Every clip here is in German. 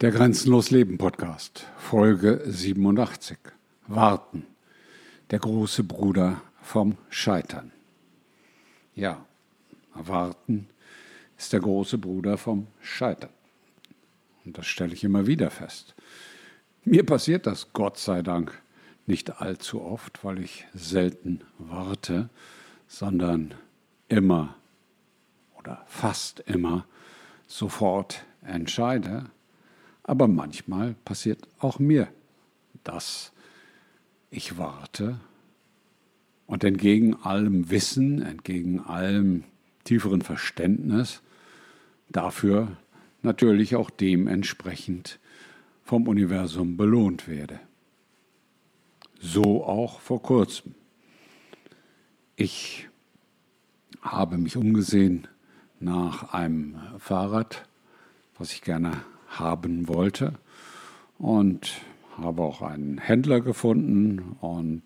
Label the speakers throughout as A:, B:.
A: Der Grenzenlos Leben Podcast, Folge 87. Warten. Der große Bruder vom Scheitern. Ja, warten ist der große Bruder vom Scheitern. Und das stelle ich immer wieder fest. Mir passiert das, Gott sei Dank, nicht allzu oft, weil ich selten warte, sondern immer oder fast immer sofort entscheide aber manchmal passiert auch mir, dass ich warte und entgegen allem Wissen, entgegen allem tieferen Verständnis dafür natürlich auch dementsprechend vom Universum belohnt werde. So auch vor kurzem. Ich habe mich umgesehen nach einem Fahrrad, was ich gerne haben wollte und habe auch einen Händler gefunden und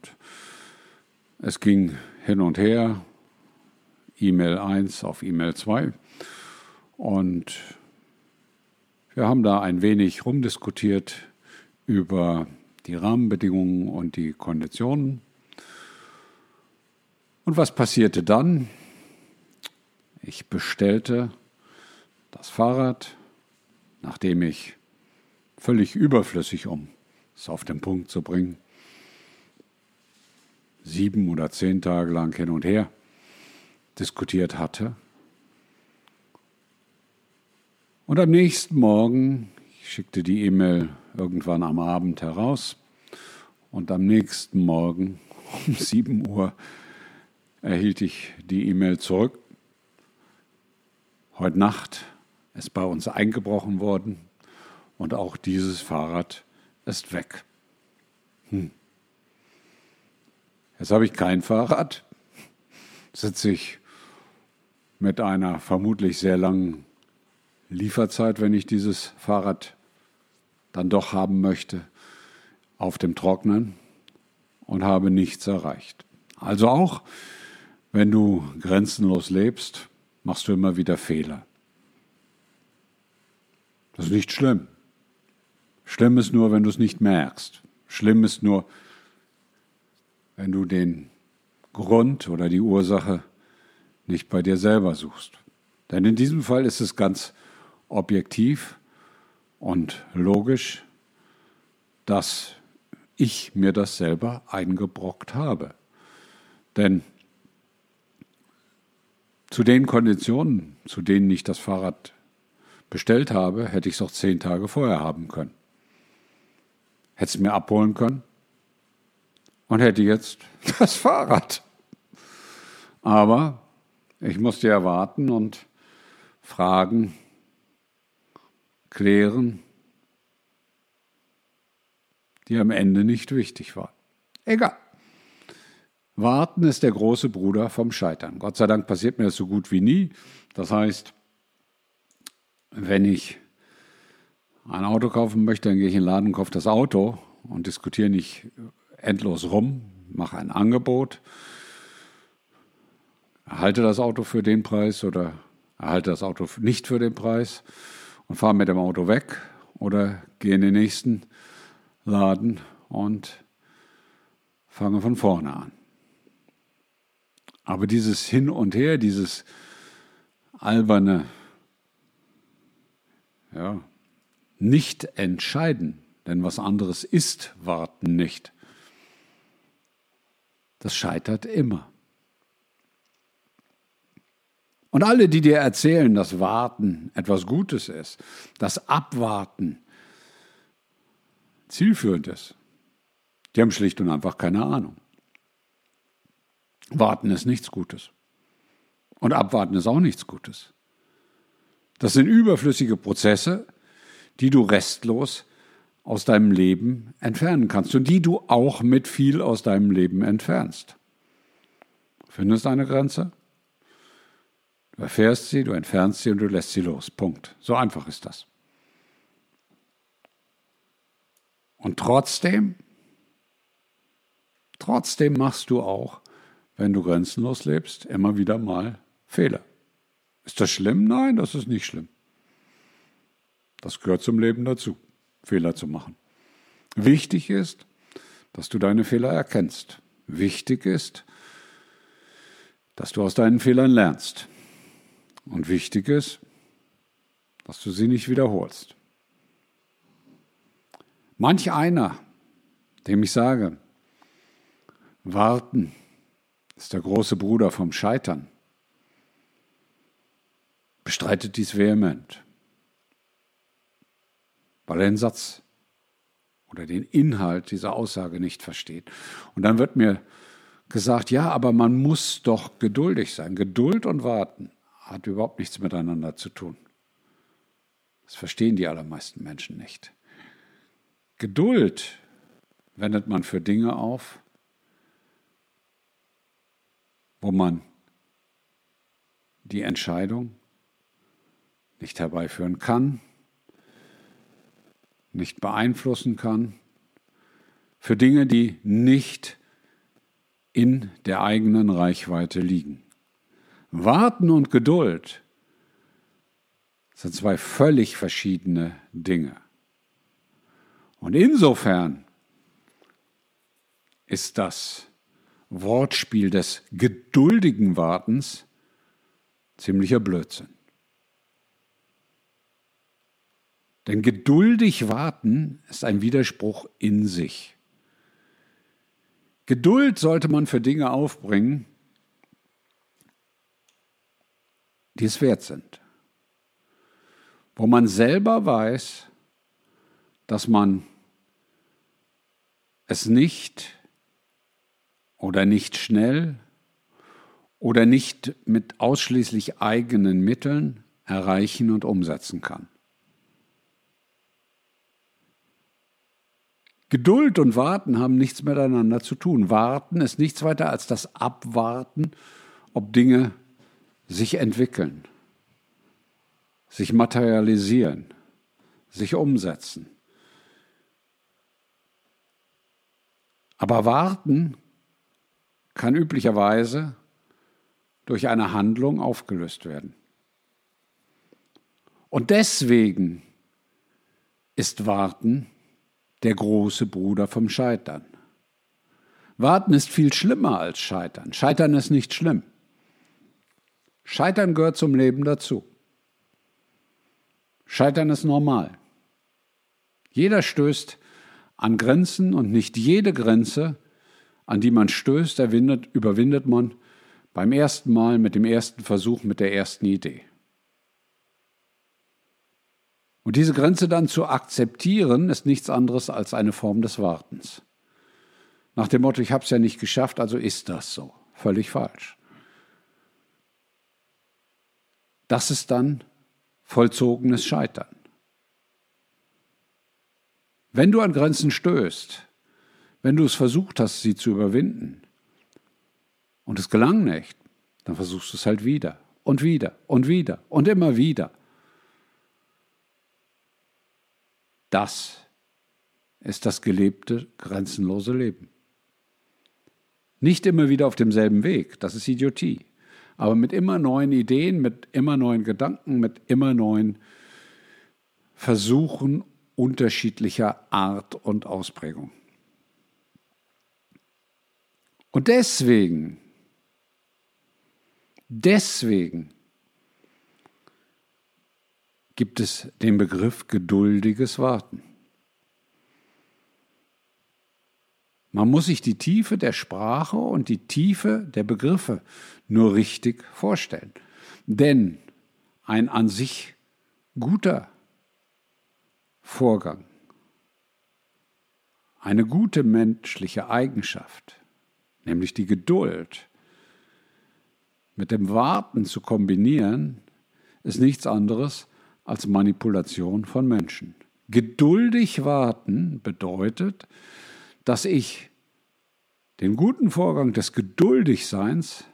A: es ging hin und her, E-Mail 1 auf E-Mail 2 und wir haben da ein wenig rumdiskutiert über die Rahmenbedingungen und die Konditionen. Und was passierte dann? Ich bestellte das Fahrrad nachdem ich völlig überflüssig, um es auf den Punkt zu bringen, sieben oder zehn Tage lang hin und her diskutiert hatte. Und am nächsten Morgen, ich schickte die E-Mail irgendwann am Abend heraus, und am nächsten Morgen um 7 Uhr erhielt ich die E-Mail zurück. Heute Nacht ist bei uns eingebrochen worden und auch dieses Fahrrad ist weg. Hm. Jetzt habe ich kein Fahrrad, sitze ich mit einer vermutlich sehr langen Lieferzeit, wenn ich dieses Fahrrad dann doch haben möchte, auf dem Trocknen und habe nichts erreicht. Also auch, wenn du grenzenlos lebst, machst du immer wieder Fehler. Das ist nicht schlimm. Schlimm ist nur, wenn du es nicht merkst. Schlimm ist nur, wenn du den Grund oder die Ursache nicht bei dir selber suchst. Denn in diesem Fall ist es ganz objektiv und logisch, dass ich mir das selber eingebrockt habe. Denn zu den Konditionen, zu denen ich das Fahrrad bestellt habe, hätte ich es auch zehn Tage vorher haben können. Hätte es mir abholen können und hätte jetzt das Fahrrad. Aber ich musste ja warten und fragen, klären, die am Ende nicht wichtig waren. Egal. Warten ist der große Bruder vom Scheitern. Gott sei Dank passiert mir das so gut wie nie. Das heißt, wenn ich ein Auto kaufen möchte, dann gehe ich in den Laden, kaufe das Auto und diskutiere nicht endlos rum, mache ein Angebot, erhalte das Auto für den Preis oder erhalte das Auto nicht für den Preis und fahre mit dem Auto weg oder gehe in den nächsten Laden und fange von vorne an. Aber dieses Hin und Her, dieses alberne ja, nicht entscheiden, denn was anderes ist Warten nicht. Das scheitert immer. Und alle, die dir erzählen, dass Warten etwas Gutes ist, dass Abwarten zielführend ist, die haben schlicht und einfach keine Ahnung. Warten ist nichts Gutes. Und abwarten ist auch nichts Gutes. Das sind überflüssige Prozesse, die du restlos aus deinem Leben entfernen kannst und die du auch mit viel aus deinem Leben entfernst. Findest eine Grenze, du erfährst sie, du entfernst sie und du lässt sie los. Punkt. So einfach ist das. Und trotzdem, trotzdem machst du auch, wenn du grenzenlos lebst, immer wieder mal Fehler. Ist das schlimm? Nein, das ist nicht schlimm. Das gehört zum Leben dazu, Fehler zu machen. Wichtig ist, dass du deine Fehler erkennst. Wichtig ist, dass du aus deinen Fehlern lernst. Und wichtig ist, dass du sie nicht wiederholst. Manch einer, dem ich sage, warten ist der große Bruder vom Scheitern, bestreitet dies vehement, weil er den Satz oder den Inhalt dieser Aussage nicht versteht. Und dann wird mir gesagt, ja, aber man muss doch geduldig sein. Geduld und Warten hat überhaupt nichts miteinander zu tun. Das verstehen die allermeisten Menschen nicht. Geduld wendet man für Dinge auf, wo man die Entscheidung nicht herbeiführen kann, nicht beeinflussen kann, für Dinge, die nicht in der eigenen Reichweite liegen. Warten und Geduld sind zwei völlig verschiedene Dinge. Und insofern ist das Wortspiel des geduldigen Wartens ziemlicher Blödsinn. Denn geduldig warten ist ein Widerspruch in sich. Geduld sollte man für Dinge aufbringen, die es wert sind. Wo man selber weiß, dass man es nicht oder nicht schnell oder nicht mit ausschließlich eigenen Mitteln erreichen und umsetzen kann. Geduld und Warten haben nichts miteinander zu tun. Warten ist nichts weiter als das Abwarten, ob Dinge sich entwickeln, sich materialisieren, sich umsetzen. Aber Warten kann üblicherweise durch eine Handlung aufgelöst werden. Und deswegen ist Warten der große Bruder vom Scheitern. Warten ist viel schlimmer als Scheitern. Scheitern ist nicht schlimm. Scheitern gehört zum Leben dazu. Scheitern ist normal. Jeder stößt an Grenzen und nicht jede Grenze an die man stößt, überwindet man beim ersten Mal mit dem ersten Versuch, mit der ersten Idee. Und diese Grenze dann zu akzeptieren, ist nichts anderes als eine Form des Wartens. Nach dem Motto, ich habe es ja nicht geschafft, also ist das so. Völlig falsch. Das ist dann vollzogenes Scheitern. Wenn du an Grenzen stößt, wenn du es versucht hast, sie zu überwinden und es gelang nicht, dann versuchst du es halt wieder und wieder und wieder und immer wieder. Das ist das gelebte, grenzenlose Leben. Nicht immer wieder auf demselben Weg, das ist Idiotie, aber mit immer neuen Ideen, mit immer neuen Gedanken, mit immer neuen Versuchen unterschiedlicher Art und Ausprägung. Und deswegen, deswegen gibt es den Begriff geduldiges Warten. Man muss sich die Tiefe der Sprache und die Tiefe der Begriffe nur richtig vorstellen. Denn ein an sich guter Vorgang, eine gute menschliche Eigenschaft, nämlich die Geduld, mit dem Warten zu kombinieren, ist nichts anderes als Manipulation von Menschen. Geduldig warten bedeutet, dass ich den guten Vorgang des Geduldigseins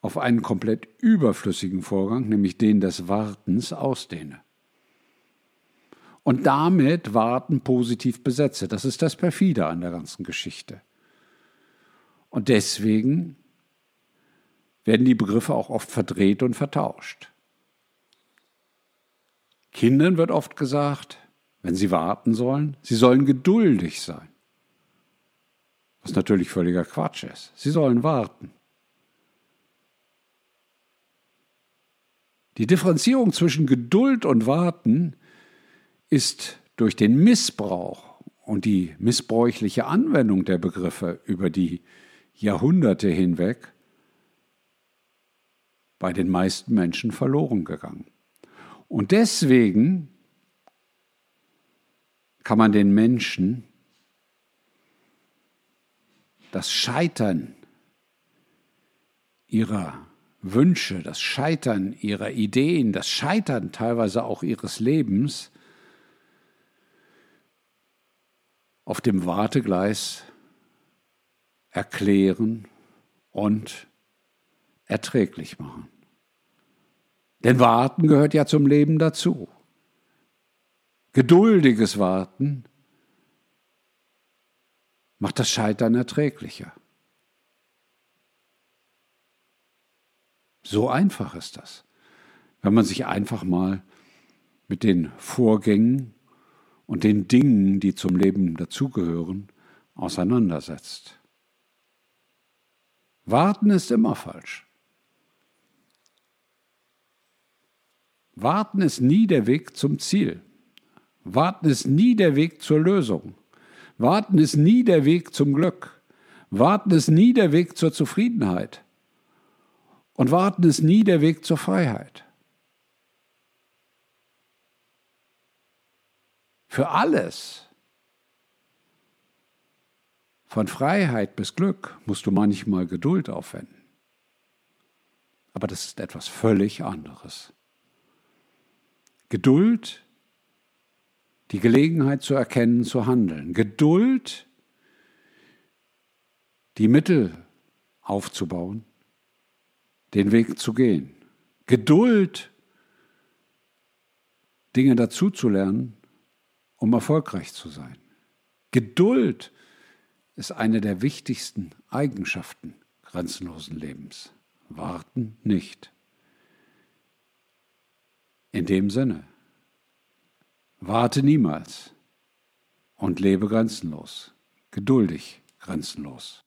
A: auf einen komplett überflüssigen Vorgang, nämlich den des Wartens, ausdehne. Und damit Warten positiv besetze. Das ist das Perfide an der ganzen Geschichte. Und deswegen werden die Begriffe auch oft verdreht und vertauscht. Kindern wird oft gesagt, wenn sie warten sollen, sie sollen geduldig sein. Was natürlich völliger Quatsch ist. Sie sollen warten. Die Differenzierung zwischen Geduld und Warten ist durch den Missbrauch und die missbräuchliche Anwendung der Begriffe über die Jahrhunderte hinweg bei den meisten Menschen verloren gegangen. Und deswegen kann man den Menschen das Scheitern ihrer Wünsche, das Scheitern ihrer Ideen, das Scheitern teilweise auch ihres Lebens auf dem Wartegleis erklären und erträglich machen. Denn Warten gehört ja zum Leben dazu. Geduldiges Warten macht das Scheitern erträglicher. So einfach ist das, wenn man sich einfach mal mit den Vorgängen und den Dingen, die zum Leben dazugehören, auseinandersetzt. Warten ist immer falsch. Warten ist nie der Weg zum Ziel. Warten ist nie der Weg zur Lösung. Warten ist nie der Weg zum Glück. Warten ist nie der Weg zur Zufriedenheit. Und warten ist nie der Weg zur Freiheit. Für alles, von Freiheit bis Glück, musst du manchmal Geduld aufwenden. Aber das ist etwas völlig anderes. Geduld, die Gelegenheit zu erkennen, zu handeln. Geduld, die Mittel aufzubauen, den Weg zu gehen. Geduld, Dinge dazuzulernen, um erfolgreich zu sein. Geduld ist eine der wichtigsten Eigenschaften grenzenlosen Lebens. Warten nicht. In dem Sinne, warte niemals und lebe grenzenlos, geduldig grenzenlos.